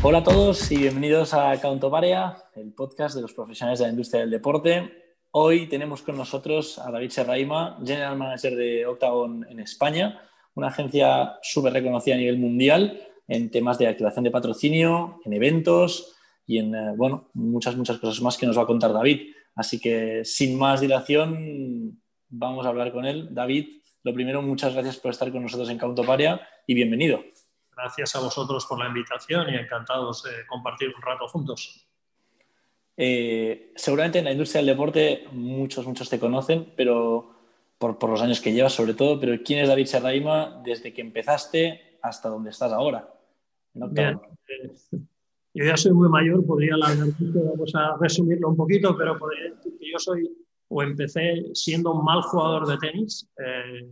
Hola a todos y bienvenidos a Countoparea, el podcast de los profesionales de la industria del deporte. Hoy tenemos con nosotros a David Serraima, General Manager de Octagon en España, una agencia súper reconocida a nivel mundial en temas de activación de patrocinio, en eventos y en eh, bueno, muchas, muchas cosas más que nos va a contar David. Así que sin más dilación, vamos a hablar con él. David, lo primero, muchas gracias por estar con nosotros en Countoparea y bienvenido. Gracias a vosotros por la invitación y encantados de compartir un rato juntos. Eh, seguramente en la industria del deporte muchos, muchos te conocen, pero por, los años que llevas sobre todo, pero ¿quién es David Serraima desde que empezaste hasta donde estás ahora? Bien, eh, yo ya soy muy mayor, podría vamos a resumirlo un poquito, pero podría decir que yo soy o empecé siendo un mal jugador de tenis. Eh,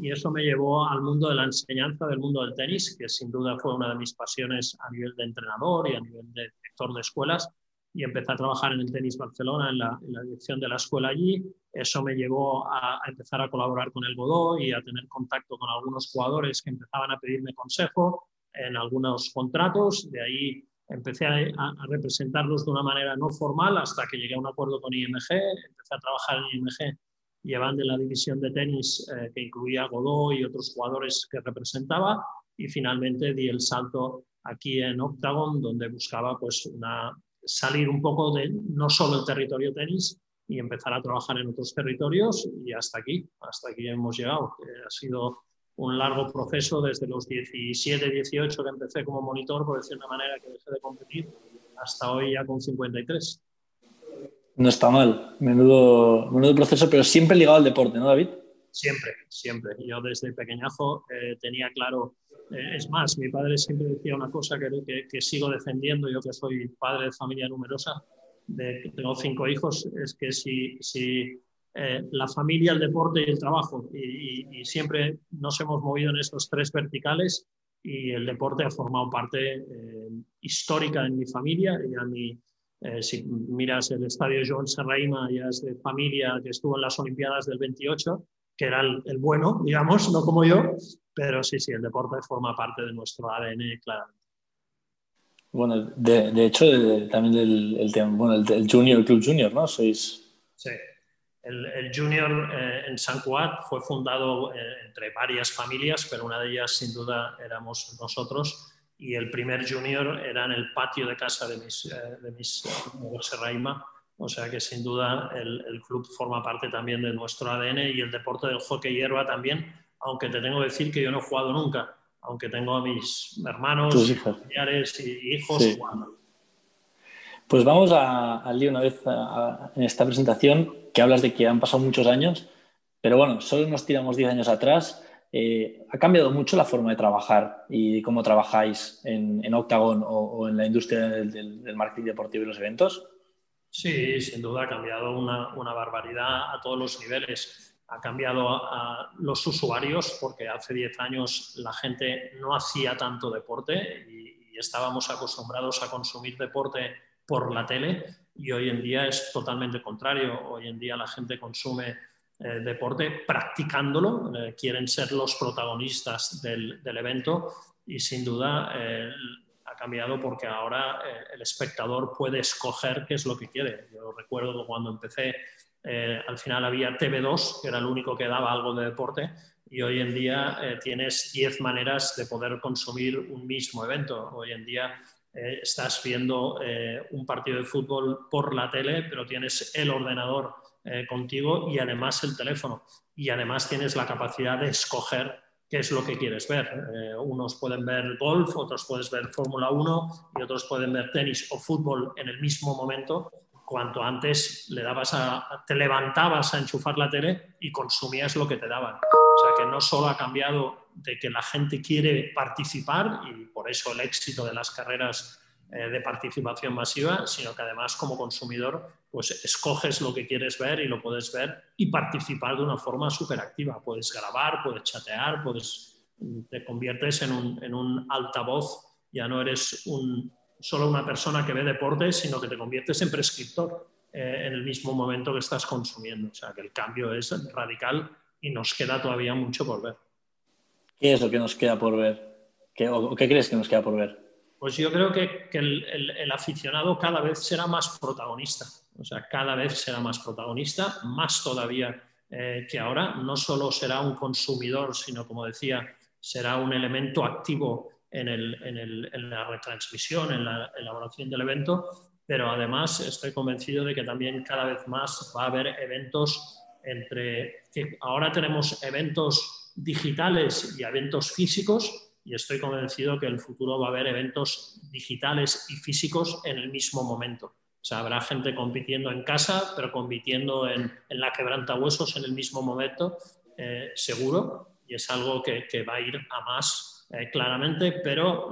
y eso me llevó al mundo de la enseñanza del mundo del tenis, que sin duda fue una de mis pasiones a nivel de entrenador y a nivel de director de escuelas. Y empecé a trabajar en el tenis Barcelona, en la, dirección de la escuela allí. Eso me llevó a, empezar a colaborar con el Godó y a tener contacto con algunos jugadores que empezaban a pedirme consejo en algunos contratos. De ahí empecé a, a, representarlos de una manera no formal hasta que llegué a un acuerdo con IMG. Empecé a trabajar en IMG llevando la división de tenis eh, que incluía a Godó y otros jugadores que representaba y finalmente di el salto aquí en Octagon donde buscaba pues una, salir un poco de no solo el territorio tenis y empezar a trabajar en otros territorios y hasta aquí, hasta aquí hemos llegado. ha sido un largo proceso desde los 17, 18 que empecé como monitor, por decir de una manera que dejé de competir, hasta hoy ya con 53. No está mal, menudo, menudo proceso, pero siempre ligado al deporte, ¿no, David? Siempre, siempre. Yo desde pequeñazo eh, tenía claro, eh, es más, mi padre siempre decía una cosa que, que, que, sigo defendiendo, yo que soy padre de familia numerosa, tengo cinco hijos, es que si, si eh, la familia, el deporte y el trabajo, y, y, siempre nos hemos movido en estos tres verticales y el deporte ha formado parte histórica en mi familia y a mi eh, si miras el estadio Joan Serraima, ya es de familia que estuvo en las Olimpiadas del 28, que era el, bueno, digamos, no como yo, pero sí, sí, el deporte forma parte de nuestro ADN, claramente. Bueno, de, hecho, también el, bueno, el, Junior, Club Junior, ¿no? Sois... Sí, el, Junior eh, en San Cuat fue fundado eh, entre varias familias, pero una de ellas, sin duda, éramos nosotros y el primer junior era en el patio de casa de mis, eh, de mis Serraima. O sea que sin duda el, el, club forma parte también de nuestro ADN y el deporte del hockey hierba también, aunque te tengo que decir que yo no he jugado nunca, aunque tengo a mis hermanos, familiares y hijos jugando. Pues vamos al lío una vez en esta presentación que hablas de que han pasado muchos años, pero bueno, solo nos tiramos 10 años atrás eh, ¿Ha cambiado mucho la forma de trabajar y cómo trabajáis en, Octagon o, en la industria del, marketing deportivo y los eventos? Sí, sin duda ha cambiado una, barbaridad a todos los niveles. Ha cambiado a, los usuarios porque hace 10 años la gente no hacía tanto deporte y, y estábamos acostumbrados a consumir deporte por la tele y hoy en día es totalmente contrario. Hoy en día la gente consume eh, deporte practicándolo, eh, quieren ser los protagonistas del, evento y sin duda eh, ha cambiado porque ahora el espectador puede escoger qué es lo que quiere. Yo recuerdo cuando empecé, al final había TV2, que era el único que daba algo de deporte, y hoy en día tienes 10 maneras de poder consumir un mismo evento. Hoy en día estás viendo un partido de fútbol por la tele, pero tienes el ordenador eh, contigo y además el teléfono. Y además tienes la capacidad de escoger qué es lo que quieres ver. Eh, unos pueden ver golf, otros puedes ver Fórmula 1 y otros pueden ver tenis o fútbol en el mismo momento. Cuanto antes le dabas a, te levantabas a enchufar la tele y consumías lo que te daban. O sea que no solo ha cambiado de que la gente quiere participar y por eso el éxito de las carreras de participación masiva, sino que además como consumidor pues escoges lo que quieres ver y lo puedes ver y participar de una forma súper activa. Puedes grabar, puedes chatear, puedes, te conviertes en un, en un altavoz, ya no eres un, solo una persona que ve deportes, sino que te conviertes en prescriptor eh, en el mismo momento que estás consumiendo. O sea que el cambio es radical y nos queda todavía mucho por ver. ¿Qué es lo que nos queda por ver? ¿Qué, ¿O qué crees que nos queda por ver? Pues yo creo que, el, aficionado cada vez será más protagonista, o sea, cada vez será más protagonista, más todavía eh, que ahora. No solo será un consumidor, sino, como decía, será un elemento activo en, la retransmisión, en la elaboración del evento, pero además estoy convencido de que también cada vez más va a haber eventos entre, que ahora tenemos eventos digitales y eventos físicos, y estoy convencido que en el futuro va a haber eventos digitales y físicos en el mismo momento. O sea, habrá gente compitiendo en casa, pero compitiendo en, la quebranta huesos en el mismo momento, eh, seguro, y es algo que, va a ir a más eh, claramente, pero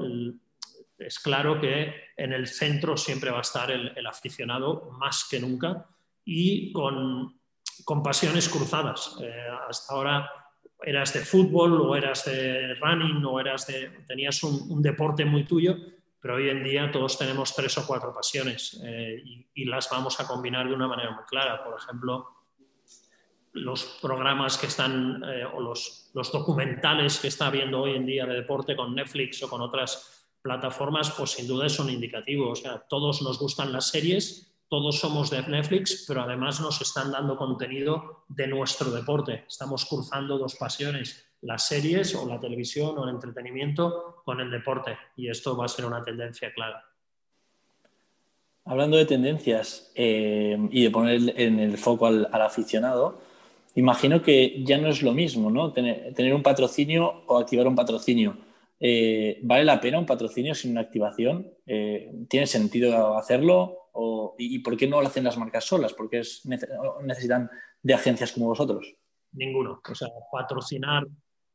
es claro que en el centro siempre va a estar el, aficionado más que nunca y con, con pasiones cruzadas. Eh, hasta ahora eras de fútbol o eras de running o eras de, tenías un, deporte muy tuyo, pero hoy en día todos tenemos tres o cuatro pasiones eh, y, las vamos a combinar de una manera muy clara. Por ejemplo, los programas que están eh, o los, los, documentales que está habiendo hoy en día de deporte con Netflix o con otras plataformas, pues sin duda son indicativos. O sea, todos nos gustan las series todos somos de Netflix, pero además nos están dando contenido de nuestro deporte. Estamos cruzando dos pasiones, las series o la televisión o el entretenimiento con el deporte y esto va a ser una tendencia clara. Hablando de tendencias eh, y de poner en el foco al, aficionado, imagino que ya no es lo mismo, ¿no? Tener, un patrocinio o activar un patrocinio. Eh, ¿Vale la pena un patrocinio sin una activación? Eh, ¿Tiene sentido hacerlo? Y, por qué no lo hacen las marcas solas? ¿Por qué necesitan de agencias como vosotros? Ninguno. O sea, patrocinar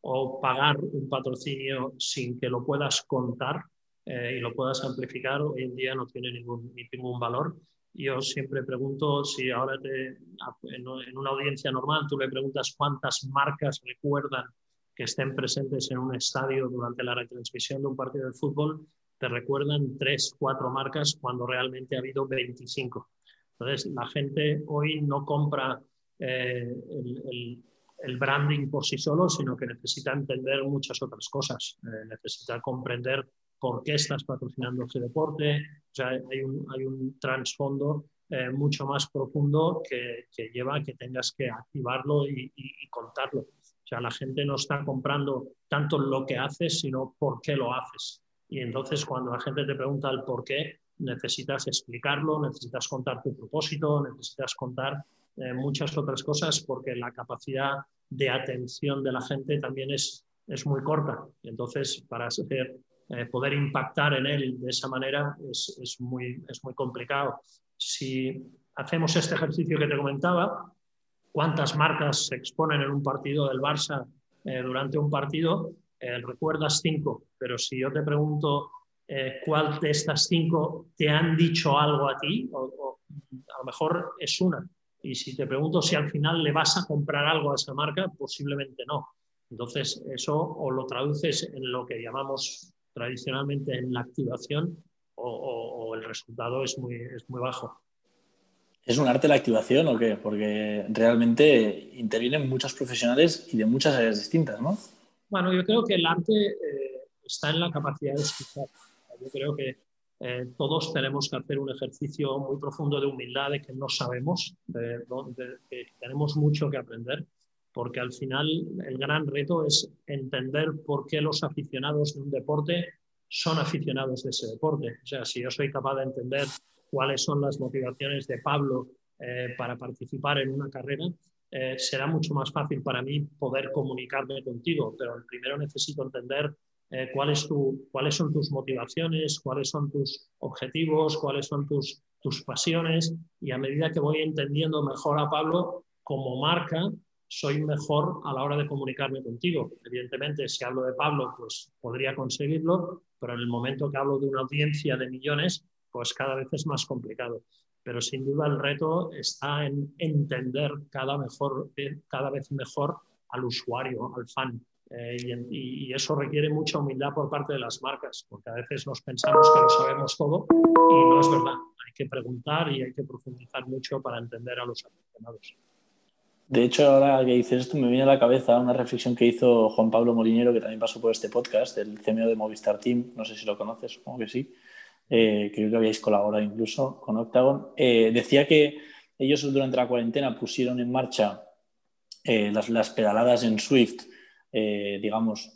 o pagar un patrocinio sin que lo puedas contar eh, y lo puedas amplificar hoy en día no tiene ningún, ningún valor. Yo siempre pregunto si ahora en una audiencia normal tú le preguntas cuántas marcas recuerdan que estén presentes en un estadio durante la retransmisión de un partido de fútbol te recuerdan tres, cuatro marcas cuando realmente ha habido 25. Entonces, la gente hoy no compra eh, el, branding por sí solo, sino que necesita entender muchas otras cosas. Eh, necesita comprender por qué estás patrocinando ese deporte. O sea, hay un, hay un trasfondo eh, mucho más profundo que, lleva a que tengas que activarlo y, y, contarlo. O sea, la gente no está comprando tanto lo que haces, sino por qué lo haces. Y entonces cuando la gente te pregunta el por qué, necesitas explicarlo, necesitas contar tu propósito, necesitas contar eh, muchas otras cosas porque la capacidad de atención de la gente también es, es muy corta. Entonces, para eh, poder impactar en él de esa manera es, es, muy, es muy complicado. Si hacemos este ejercicio que te comentaba, cuántas marcas se exponen en un partido del Barça eh, durante un partido, eh, recuerdas cinco, pero si yo te pregunto eh, cuál de estas cinco te han dicho algo a ti, o, a lo mejor es una. Y si te pregunto si al final le vas a comprar algo a esa marca, posiblemente no. Entonces, eso o lo traduces en lo que llamamos tradicionalmente en la activación o, el resultado es muy, es muy bajo. ¿Es un arte la activación o qué? Porque realmente intervienen muchos profesionales y de muchas áreas distintas, ¿no? Bueno, yo creo que el arte eh, está en la capacidad de escuchar. Yo creo que eh, todos tenemos que hacer un ejercicio muy profundo de humildad, de que no sabemos, de, que tenemos mucho que aprender, porque al final el gran reto es entender por qué los aficionados de un deporte son aficionados de ese deporte. O sea, si yo soy capaz de entender cuáles son las motivaciones de Pablo eh, para participar en una carrera, eh, será mucho más fácil para mí poder comunicarme contigo, pero primero necesito entender eh, cuáles son tus motivaciones, cuáles son tus objetivos, cuáles son tus, tus pasiones y a medida que voy entendiendo mejor a Pablo como marca, soy mejor a la hora de comunicarme contigo. Evidentemente, si hablo de Pablo, pues podría conseguirlo, pero en el momento que hablo de una audiencia de millones, pues cada vez es más complicado pero sin duda el reto está en entender cada, mejor, eh, cada vez mejor al usuario, al fan. Eh, y, eso requiere mucha humildad por parte de las marcas, porque a veces nos pensamos que lo sabemos todo y no es verdad. Hay que preguntar y hay que profundizar mucho para entender a los aficionados. De hecho, ahora que dices esto, me viene a la cabeza una reflexión que hizo Juan Pablo Molinero, que también pasó por este podcast, el CMO de Movistar Team. No sé si lo conoces, supongo que sí. Eh, creo que habíais colaborado incluso con Octagon. Eh, decía que ellos durante la cuarentena pusieron en marcha eh, las, pedaladas en Swift, digamos,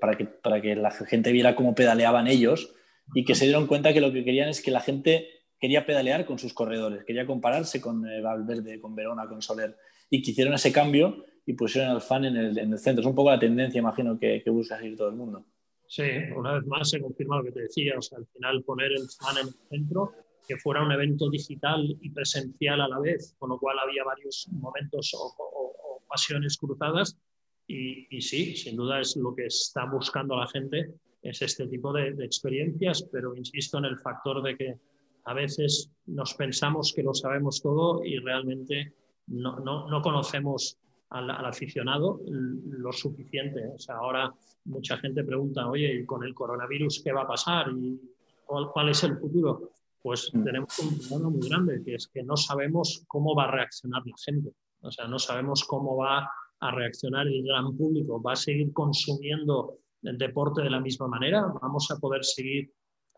para, que, para que la gente viera cómo pedaleaban ellos y que se dieron cuenta que lo que querían es que la gente quería pedalear con sus corredores, quería compararse con Valverde, con Verona, con Soler y que hicieron ese cambio y pusieron al fan en el, centro. Es un poco la tendencia, imagino, que, que busca seguir todo el mundo. Sí, una vez más se confirma lo que te decía, o sea, al final poner el fan en el centro, que fuera un evento digital y presencial a la vez, con lo cual había varios momentos o, pasiones cruzadas. Y, y, sí, sin duda es lo que está buscando la gente, es este tipo de, de experiencias, pero insisto en el factor de que a veces nos pensamos que lo sabemos todo y realmente no, no, no conocemos al, aficionado lo suficiente. O sea, ahora mucha gente pregunta, oye, ¿y con el coronavirus qué va a pasar? ¿Y cuál, es el futuro? Pues mm. tenemos un problema muy grande, que es que no sabemos cómo va a reaccionar la gente. O sea, no sabemos cómo va a reaccionar el gran público. ¿Va a seguir consumiendo el deporte de la misma manera? ¿Vamos a poder seguir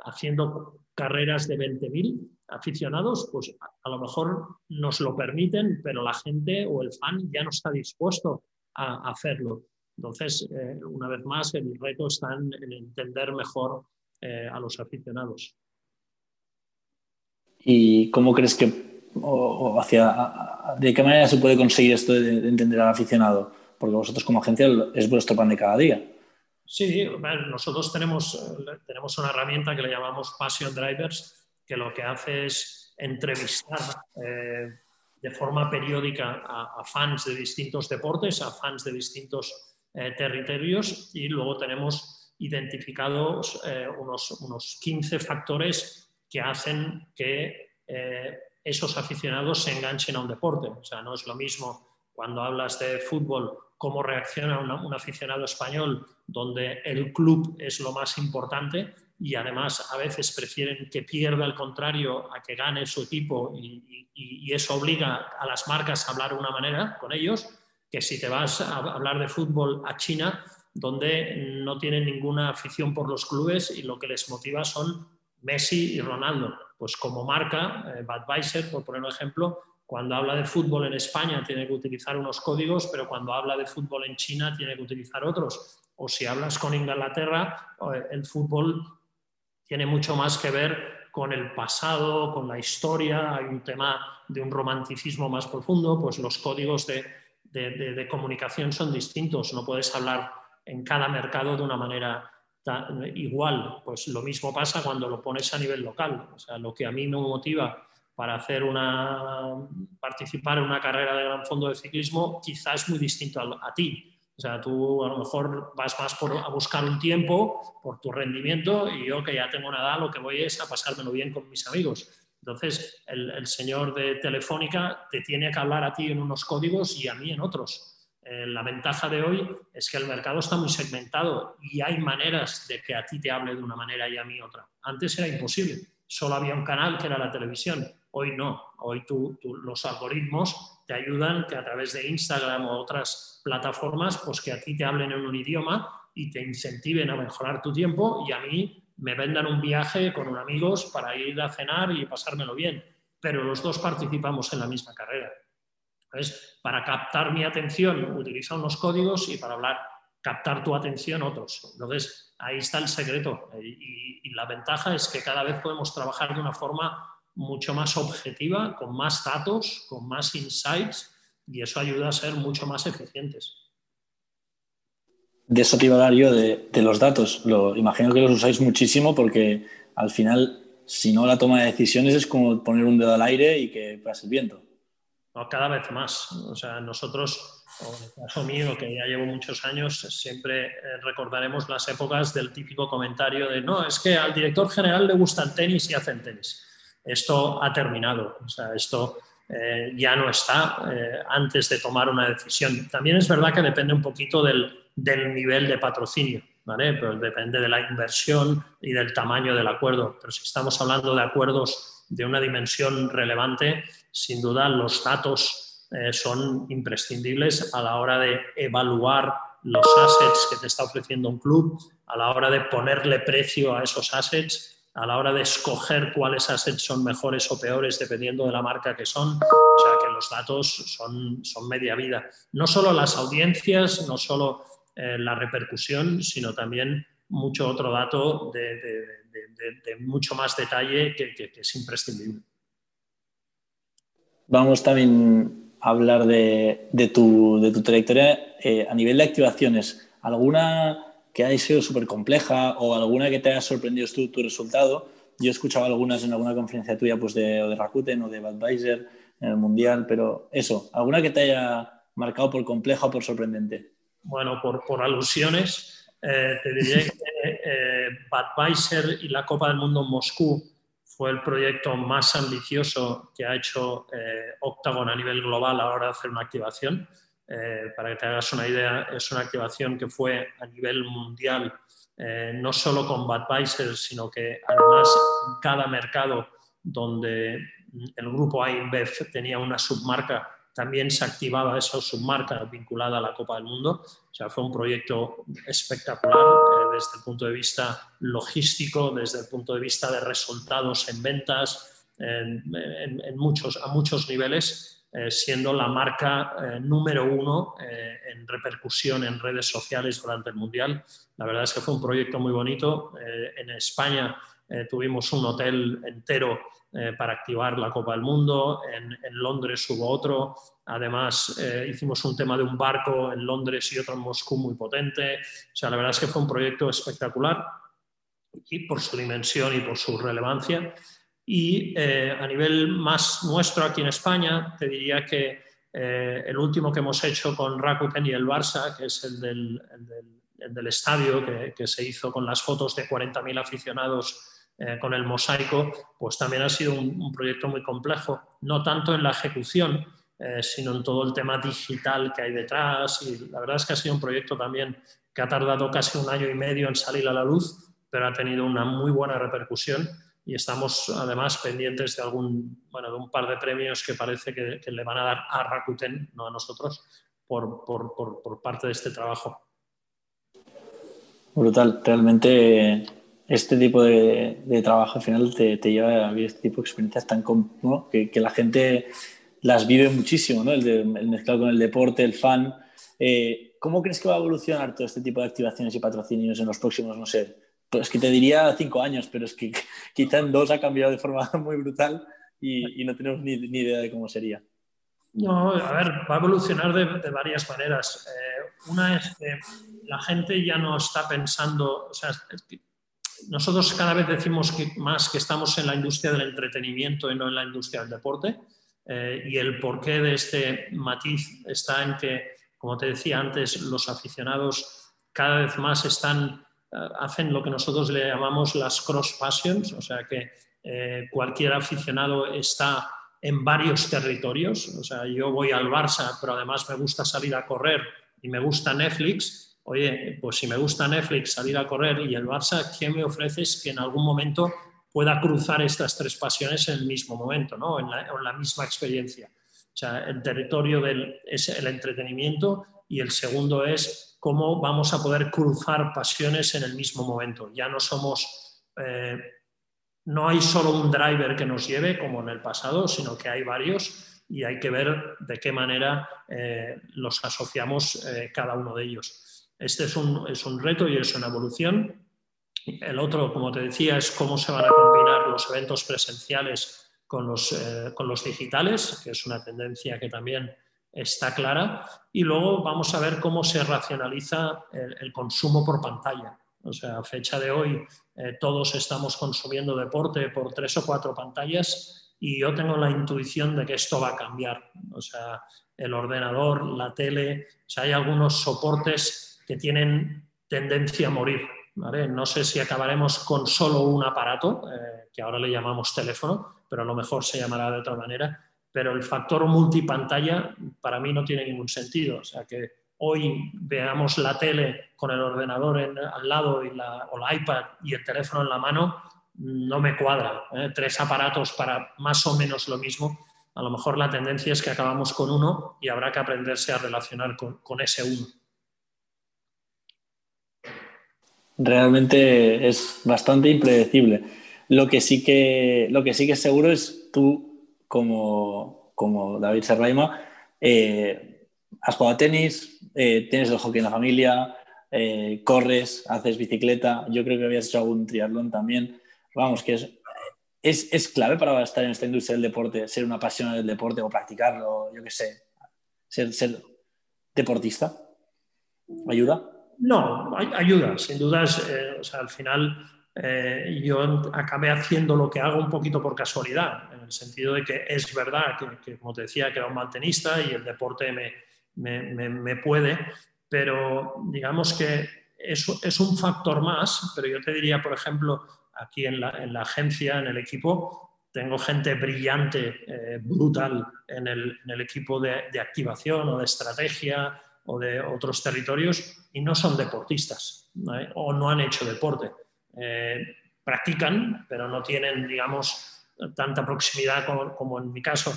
haciendo carreras de 20.000 aficionados, pues a, lo mejor nos lo permiten, pero la gente o el fan ya no está dispuesto a, hacerlo. Entonces, eh, una vez más, el reto está en, entender mejor eh, a los aficionados. ¿Y cómo crees que, o, hacia, de qué manera se puede conseguir esto de entender al aficionado? Porque vosotros como agencia es vuestro pan de cada día. Sí, nosotros tenemos, eh, tenemos una herramienta que le llamamos Passion Drivers, que lo que hace es entrevistar eh, de forma periódica a, fans de distintos deportes, a fans de distintos eh, territorios y luego tenemos identificados unos, unos 15 factores que hacen que esos aficionados se enganchen a un deporte. O sea, no es lo mismo cuando hablas de fútbol cómo reacciona un aficionado español, donde el club es lo más importante y además a veces prefieren que pierda el contrario a que gane su equipo y, eso obliga a las marcas a hablar de una manera con ellos, que si te vas a hablar de fútbol a China, donde no tienen ninguna afición por los clubes y lo que les motiva son Messi y Ronaldo. Pues como marca, eh, Budweiser, por poner un ejemplo, cuando habla de fútbol en España tiene que utilizar unos códigos, pero cuando habla de fútbol en China tiene que utilizar otros. O si hablas con Inglaterra, eh, el fútbol tiene mucho más que ver con el pasado, con la historia, hay un tema de un romanticismo más profundo, pues los códigos de, comunicación son distintos, no puedes hablar en cada mercado de una manera igual, pues lo mismo pasa cuando lo pones a nivel local, o sea, lo que a mí me motiva para hacer una, participar en una carrera de gran fondo de ciclismo quizás es muy distinto a, ti. O sea, tú a lo mejor vas más por, a buscar un tiempo por tu rendimiento y yo que ya tengo una edad lo que voy es a pasármelo bien con mis amigos. Entonces, el, señor de Telefónica te tiene que hablar a ti en unos códigos y a mí en otros. Eh, la ventaja de hoy es que el mercado está muy segmentado y hay maneras de que a ti te hable de una manera y a mí otra. Antes era imposible, solo había un canal que era la televisión Hoy no, hoy tú, los algoritmos te ayudan que a través de Instagram o otras plataformas, pues que a ti te hablen en un idioma y te incentiven a mejorar tu tiempo y a mí me vendan un viaje con unos amigos para ir a cenar y pasármelo bien. Pero los dos participamos en la misma carrera. Entonces, para captar mi atención utiliza unos códigos y para hablar, captar tu atención otros. Entonces, ahí está el secreto. Y la ventaja es que cada vez podemos trabajar de una forma mucho más objetiva, con más datos, con más insights, y eso ayuda a ser mucho más eficientes. De eso te iba a dar yo, de, los datos. Lo, imagino que los usáis muchísimo porque al final, si no la toma de decisiones es como poner un dedo al aire y que pase el viento. cada vez más. O sea, nosotros, en el caso mío, que ya llevo muchos años, siempre eh, recordaremos las épocas del típico comentario de no, es que al director general le gusta el tenis y hacen tenis esto ha terminado. O sea, esto eh, ya no está eh, antes de tomar una decisión. También es verdad que depende un poquito del, nivel de patrocinio, ¿vale? Pero depende de la inversión y del tamaño del acuerdo. Pero si estamos hablando de acuerdos de una dimensión relevante, sin duda los datos eh, son imprescindibles a la hora de evaluar los assets que te está ofreciendo un club, a la hora de ponerle precio a esos assets, a la hora de escoger cuáles assets son mejores o peores dependiendo de la marca que son. O sea que los datos son, media vida. No solo las audiencias, no solo eh, la repercusión, sino también mucho otro dato de, mucho más detalle que, es imprescindible. Vamos también a hablar de, tu, trayectoria eh, a nivel de activaciones. ¿Alguna que haya sido súper compleja o alguna que te haya sorprendido tu, tu resultado? Yo he escuchado algunas en alguna conferencia tuya pues de, de Rakuten o de Budweiser en el Mundial, pero eso, ¿alguna que te haya marcado por compleja o por sorprendente? Bueno, por, por alusiones, eh, te diré que eh, Budweiser y la Copa del Mundo en Moscú fue el proyecto más ambicioso que ha hecho eh, Octagon a nivel global a la hora de hacer una activación. Para que te hagas una idea, es una activación que fue a nivel mundial, no solo con Budweiser, sino que además en cada mercado donde el grupo InBev tenía una submarca también se activaba esa submarca vinculada a la Copa del Mundo. O sea, fue un proyecto espectacular eh, desde el punto de vista logístico, desde el punto de vista de resultados en ventas, en, muchos, a muchos niveles, eh, siendo la marca eh, número uno en repercusión en redes sociales durante el Mundial. La verdad es que fue un proyecto muy bonito. en España tuvimos un hotel entero eh, para activar la Copa del Mundo. En, Londres hubo otro. Además, eh, hicimos un tema de un barco en Londres y otro en Moscú muy potente. O sea, la verdad es que fue un proyecto espectacular y por su dimensión y por su relevancia. Y eh, a nivel más nuestro aquí en España, te diría que el último que hemos hecho con Rakuten y el Barça, que es el del, estadio, que, se hizo con las fotos de 40.000 aficionados eh, con el mosaico, pues también ha sido un, proyecto muy complejo, no tanto en la ejecución, eh, sino en todo el tema digital que hay detrás. Y la verdad es que ha sido un proyecto también que ha tardado casi un año y medio en salir a la luz, pero ha tenido una muy buena repercusión y estamos además pendientes de algún, bueno, de un par de premios que parece que, le van a dar a Rakuten, no a nosotros, por, por, por parte de este trabajo. Brutal, realmente este tipo de, trabajo al final te, lleva a vivir este tipo de experiencias tan que, la gente las vive muchísimo, ¿no? el, de, mezclado con el deporte, el fan. Eh, ¿Cómo crees que va a evolucionar todo este tipo de activaciones y patrocinios en los próximos, no sé, pues que te diría cinco años, pero es que quizá en dos ha cambiado de forma muy brutal y, no tenemos ni, idea de cómo sería. No, a ver, va a evolucionar de, varias maneras. Eh, una es que la gente ya no está pensando, o sea, nosotros cada vez decimos más que estamos en la industria del entretenimiento y no en la industria del deporte. Eh, y el porqué de este matiz está en que, como te decía antes, los aficionados cada vez más están, hacen lo que nosotros le llamamos las cross passions, o sea que eh, cualquier aficionado está en varios territorios. O sea, yo voy al Barça, pero además me gusta salir a correr y me gusta Netflix oye, pues si me gusta Netflix, salir a correr y el Barça, ¿qué me ofreces que en algún momento pueda cruzar estas tres pasiones en el mismo momento, ¿no? en, la, misma experiencia? O sea, el territorio del, es el entretenimiento y el segundo es cómo vamos a poder cruzar pasiones en el mismo momento. Ya no somos, eh, no hay solo un driver que nos lleve como en el pasado, sino que hay varios y hay que ver de qué manera eh, los asociamos eh, cada uno de ellos. Este es un, es un reto y es una evolución. El otro, como te decía, es cómo se van a combinar los eventos presenciales con los, eh, con los digitales, que es una tendencia que también está clara. Y luego vamos a ver cómo se racionaliza el, consumo por pantalla. O sea, a fecha de hoy eh, todos estamos consumiendo deporte por tres o cuatro pantallas y yo tengo la intuición de que esto va a cambiar. O sea, el ordenador, la tele, o sea, hay algunos soportes que tienen tendencia a morir. No sé si acabaremos con solo un aparato, eh, que ahora le llamamos teléfono, pero a lo mejor se llamará de otra manera. Pero el factor multipantalla para mí no tiene ningún sentido. O sea, que hoy veamos la tele con el ordenador al lado o la iPad y el teléfono en la mano, no me cuadra. ¿eh? Tres aparatos para más o menos lo mismo. a lo mejor la tendencia es que acabamos con uno y habrá que aprenderse a relacionar con, con ese uno. Realmente es bastante impredecible. Lo que sí que, lo que, sí que es seguro es tú, como, como David Serraima, eh, has jugado a tenis, eh, tienes el hockey en la familia, eh, corres, haces bicicleta, yo creo que habías hecho algún triatlón también. Vamos, que es, es, clave para estar en esta industria del deporte, ser una apasionado del deporte o practicarlo, yo qué sé, ser, ser deportista. ¿Ayuda? No, ayuda, sin dudas. Eh, o sea, al final eh, yo acabé haciendo lo que hago un poquito por casualidad, en el sentido de que es verdad que, como te decía, que era un mal tenista y el deporte me, me, me, puede, pero digamos que es, es, un factor más, pero yo te diría, por ejemplo, aquí en la, en la agencia, en el equipo, tengo gente brillante, eh, brutal en el, en el equipo de, de, activación o de estrategia o de otros territorios y no son deportistas o no han hecho deporte. Eh, practican, pero no tienen, digamos, tanta proximidad como, en mi caso.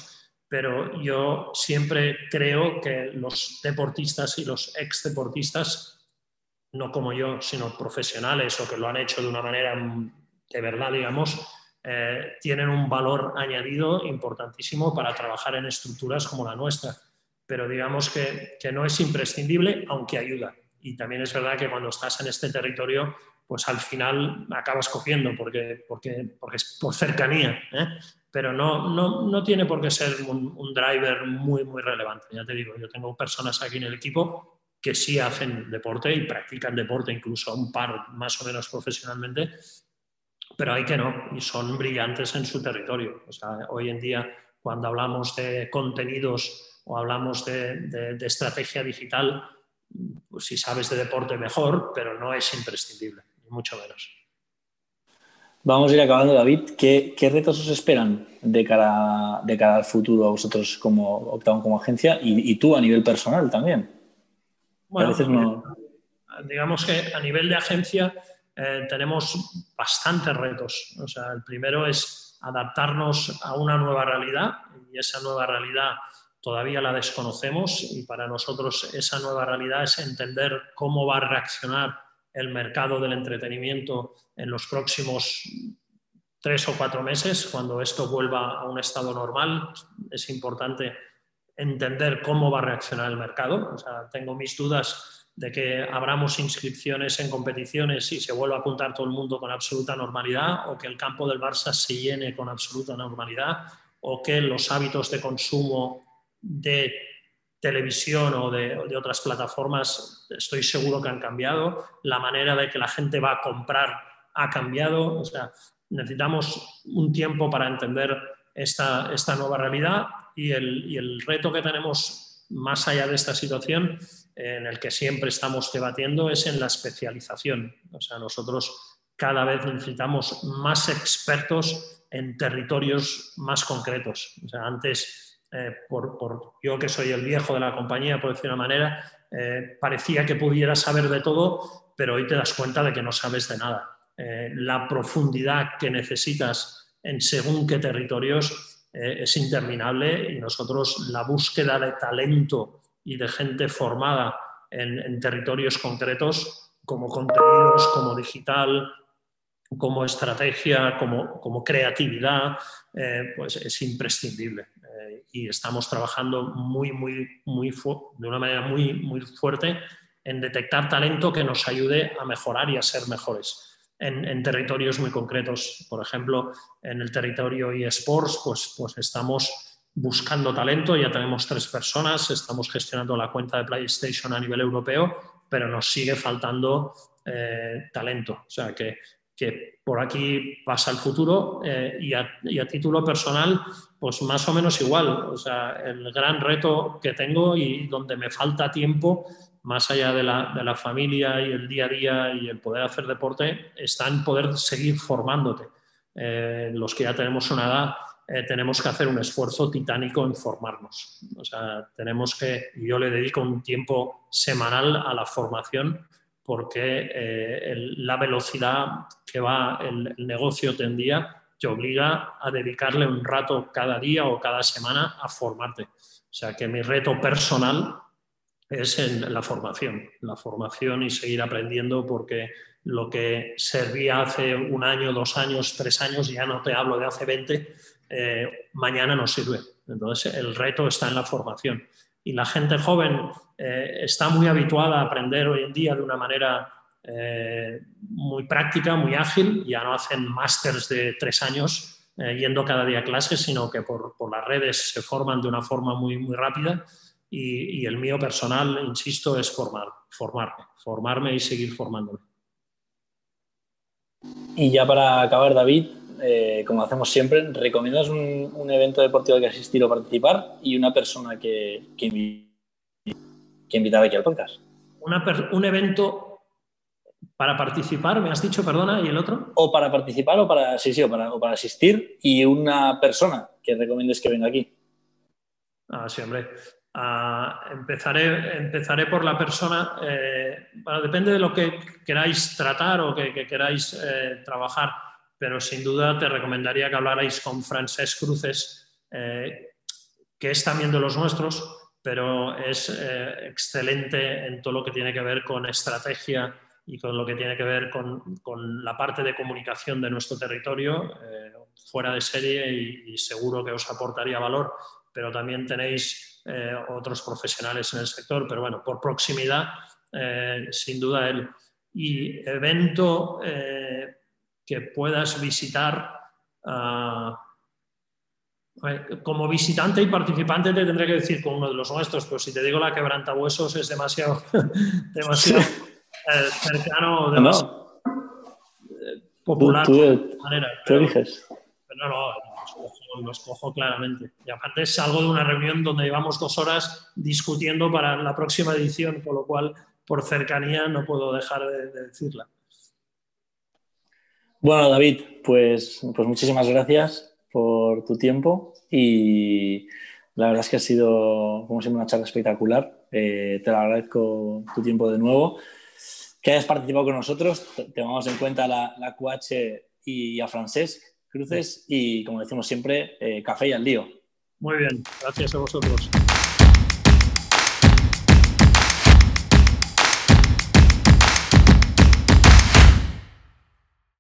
Pero yo siempre creo que los deportistas y los ex deportistas, no como yo, sino profesionales o que lo han hecho de una manera de verdad, digamos, eh, tienen un valor añadido importantísimo para trabajar en estructuras como la nuestra. Pero digamos que, que, no es imprescindible, aunque ayuda. Y también es verdad que cuando estás en este territorio, pues al final acabas cogiendo porque, porque, porque es por cercanía. ¿eh? Pero no, no, no, tiene por qué ser un, driver muy, muy relevante. Ya te digo, yo tengo personas aquí en el equipo que sí hacen deporte y practican deporte, incluso un par más o menos profesionalmente, pero hay que no, y son brillantes en su territorio. O sea, hoy en día, cuando hablamos de contenidos o hablamos de, estrategia digital, pues si sabes de deporte mejor, pero no es imprescindible, mucho menos. Vamos a ir acabando, David. ¿Qué, retos os esperan de cara, de cara al futuro a vosotros como Octagon como agencia y, tú a nivel personal también? Bueno, digamos que a nivel de agencia eh, tenemos bastantes retos. O sea, el primero es adaptarnos a una nueva realidad y esa nueva realidad todavía la desconocemos y para nosotros esa nueva realidad es entender cómo va a reaccionar el mercado del entretenimiento en los próximos tres o cuatro meses, cuando esto vuelva a un estado normal. Es importante entender cómo va a reaccionar el mercado. Tengo mis dudas de que abramos inscripciones en competiciones y se vuelva a apuntar todo el mundo con absoluta normalidad, o que el campo del Barça se llene con absoluta normalidad, o que los hábitos de consumo de televisión o de, otras plataformas estoy seguro que han cambiado, la manera de que la gente va a comprar ha cambiado, o sea, necesitamos un tiempo para entender esta, esta nueva realidad y el, y el reto que tenemos más allá de esta situación en el que siempre estamos debatiendo es en la especialización. O sea, nosotros cada vez necesitamos más expertos en territorios más concretos. O sea, antes, eh, por, yo que soy el viejo de la compañía, por decir una manera, eh, parecía que pudiera saber de todo, pero hoy te das cuenta de que no sabes de nada. Eh, la profundidad que necesitas en según qué territorios es interminable y nosotros la búsqueda de talento y de gente formada en, territorios concretos, como contenidos, como digital, como estrategia, como, creatividad, pues es imprescindible. Y estamos trabajando muy, muy, muy de una manera muy, muy fuerte en detectar talento que nos ayude a mejorar y a ser mejores. En, en, territorios muy concretos. Por ejemplo, en el territorio eSports, pues, pues estamos buscando talento, ya tenemos tres personas, estamos gestionando la cuenta de PlayStation a nivel europeo, pero nos sigue faltando eh, talento. O sea que, que, por aquí pasa el futuro eh, y, a, título personal, pues más o menos igual. O sea, el gran reto que tengo y donde me falta tiempo, más allá de la, de la familia y el día a día y el poder hacer deporte, está en poder seguir formándote. Eh, los que ya tenemos una edad, eh, tenemos que hacer un esfuerzo titánico en formarnos. O sea, tenemos que, yo le dedico un tiempo semanal a la formación porque eh, la velocidad que va el, negocio tendría te obliga a dedicarle un rato cada día o cada semana a formarte. O sea que mi reto personal es en la formación, la formación y seguir aprendiendo porque lo que servía hace un año, dos años, tres años, ya no te hablo de hace 20, eh, mañana no sirve. Entonces el reto está en la formación. Y la gente joven eh, está muy habituada a aprender hoy en día de una manera eh, muy práctica, muy ágil. Ya no hacen másters de tres años yendo cada día a clases, sino que por, las redes se forman de una forma muy, muy rápida y, el mío personal, insisto, es formar, formarme, formarme y seguir formándome. Y ya para acabar, David, eh, como hacemos siempre, ¿recomiendas un, evento deportivo que asistir o participar y una persona que, que, invitar aquí al podcast? un evento para participar, me has dicho, perdona, ¿y el otro? O para participar o para, sí, sí, o para, o para asistir y una persona que recomiendes que venga aquí. Ah, sí, hombre. Ah, empezaré, empezaré por la persona, eh, depende de lo que queráis tratar o que, queráis eh, trabajar, pero sin duda te recomendaría que hablarais con Francesc Cruces, eh, que es también de los nuestros, pero es excelente en todo lo que tiene que ver con estrategia y con lo que tiene que ver con, con la parte de comunicación de nuestro territorio, fuera de serie y seguro que os aportaría valor, pero también tenéis eh, otros profesionales en el sector, pero bueno, por proximidad, eh, sin duda él. Y evento eh, que puedas visitar. Ah, como visitante y participante te tendré que decir con uno de los nuestros, pero si te digo la quebrantahuesos es demasiado, demasiado cercano, demasiado popular. Tú, manera, pero, no, no, lo escojo claramente. Y aparte es algo de una reunión donde llevamos dos horas discutiendo para la próxima edición, con lo cual por cercanía no puedo dejar de, decirla. Bueno, David, pues, pues muchísimas gracias por tu tiempo y la verdad es que ha sido, como siempre, una charla espectacular. Eh, te lo agradezco tu tiempo de nuevo. Que hayas participado con nosotros, tengamos en cuenta la, la QH y a Francesc cruces y, como decimos siempre, eh, café y al lío. Muy bien, gracias a vosotros.